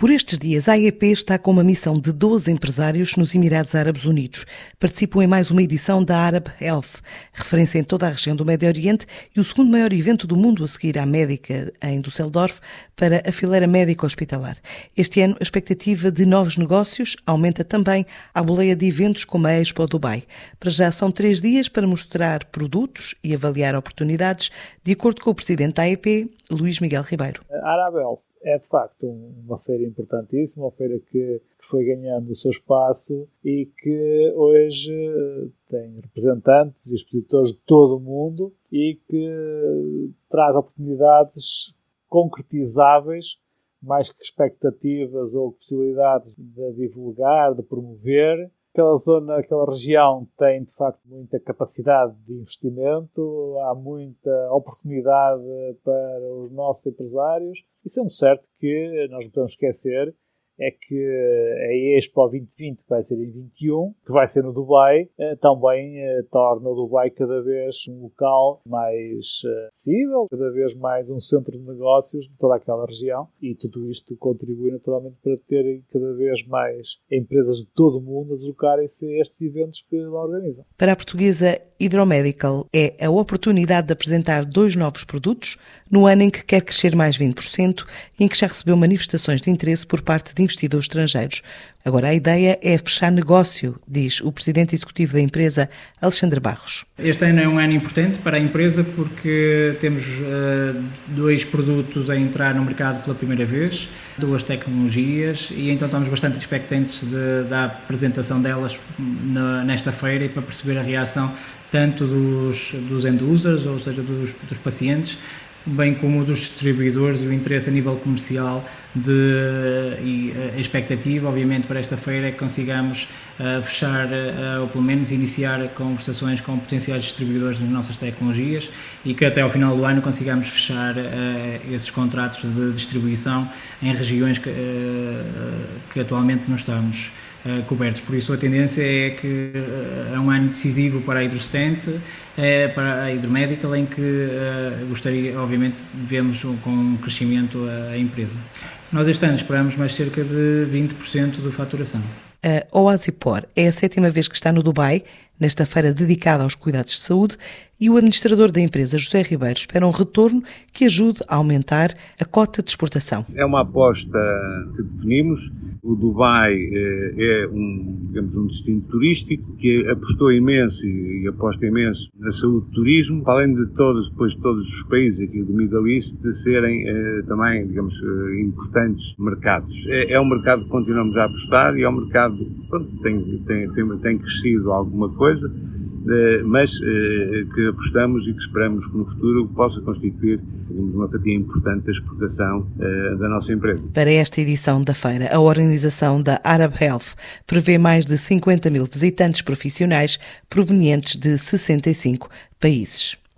Por estes dias, a AEP está com uma missão de 12 empresários nos Emirados Árabes Unidos. Participam em mais uma edição da Arab Health, referência em toda a região do Médio Oriente e o segundo maior evento do mundo a seguir à médica em Düsseldorf para a fileira médica hospitalar. Este ano, a expectativa de novos negócios aumenta também à boleia de eventos como a Expo Dubai. Para já são três dias para mostrar produtos e avaliar oportunidades, de acordo com o presidente da AEP, Luís Miguel Ribeiro. A Arab Health é, de facto, uma feira importantíssima, uma feira que, que foi ganhando o seu espaço e que hoje tem representantes e expositores de todo o mundo e que traz oportunidades concretizáveis, mais que expectativas ou possibilidades de divulgar, de promover. Aquela zona, aquela região tem de facto muita capacidade de investimento, há muita oportunidade para os nossos empresários e sendo certo que nós não podemos esquecer é que a Expo 2020, que vai ser em 21, que vai ser no Dubai, eh, também eh, torna o Dubai cada vez um local mais eh, acessível, cada vez mais um centro de negócios de toda aquela região e tudo isto contribui naturalmente para terem cada vez mais empresas de todo o mundo a deslocarem-se a estes eventos que lá organizam. Para a portuguesa Hidromedical é a oportunidade de apresentar dois novos produtos no ano em que quer crescer mais 20% e em que já recebeu manifestações de interesse por parte de investidores estrangeiros. Agora, a ideia é fechar negócio, diz o presidente executivo da empresa, Alexandre Barros. Este ano é um ano importante para a empresa porque temos uh, dois produtos a entrar no mercado pela primeira vez, duas tecnologias, e então estamos bastante expectantes de, da apresentação delas na, nesta feira e para perceber a reação tanto dos, dos end users, ou seja, dos, dos pacientes, bem como dos distribuidores e o interesse a nível comercial de, e a expectativa, obviamente, para esta feira é que consigamos uh, fechar, uh, ou pelo menos iniciar conversações com potenciais distribuidores das nossas tecnologias e que até ao final do ano consigamos fechar uh, esses contratos de distribuição em regiões que, que atualmente não estamos uh, cobertos. Por isso, a tendência é que uh, é um ano decisivo para a Hidrostente, uh, para a Hidromedical, em que gostaria, obviamente, vemos com um crescimento a, a empresa. Nós este ano esperamos mais cerca de 20% de faturação. A Oasipor é a sétima vez que está no Dubai, nesta feira dedicada aos cuidados de saúde, e o administrador da empresa, José Ribeiro, espera um retorno que ajude a aumentar a cota de exportação. É uma aposta que definimos. O Dubai eh, é um, digamos, um destino turístico que apostou imenso e aposta imenso na saúde do turismo, além de todos, depois de todos os países aqui do Middle East serem eh, também, digamos, eh, importantes mercados. É, é um mercado que continuamos a apostar e é um mercado que tem, tem, tem, tem crescido alguma coisa mas eh, que apostamos e que esperamos que no futuro possa constituir uma fatia importante da exportação eh, da nossa empresa. Para esta edição da feira, a organização da Arab Health prevê mais de 50 mil visitantes profissionais provenientes de 65 países.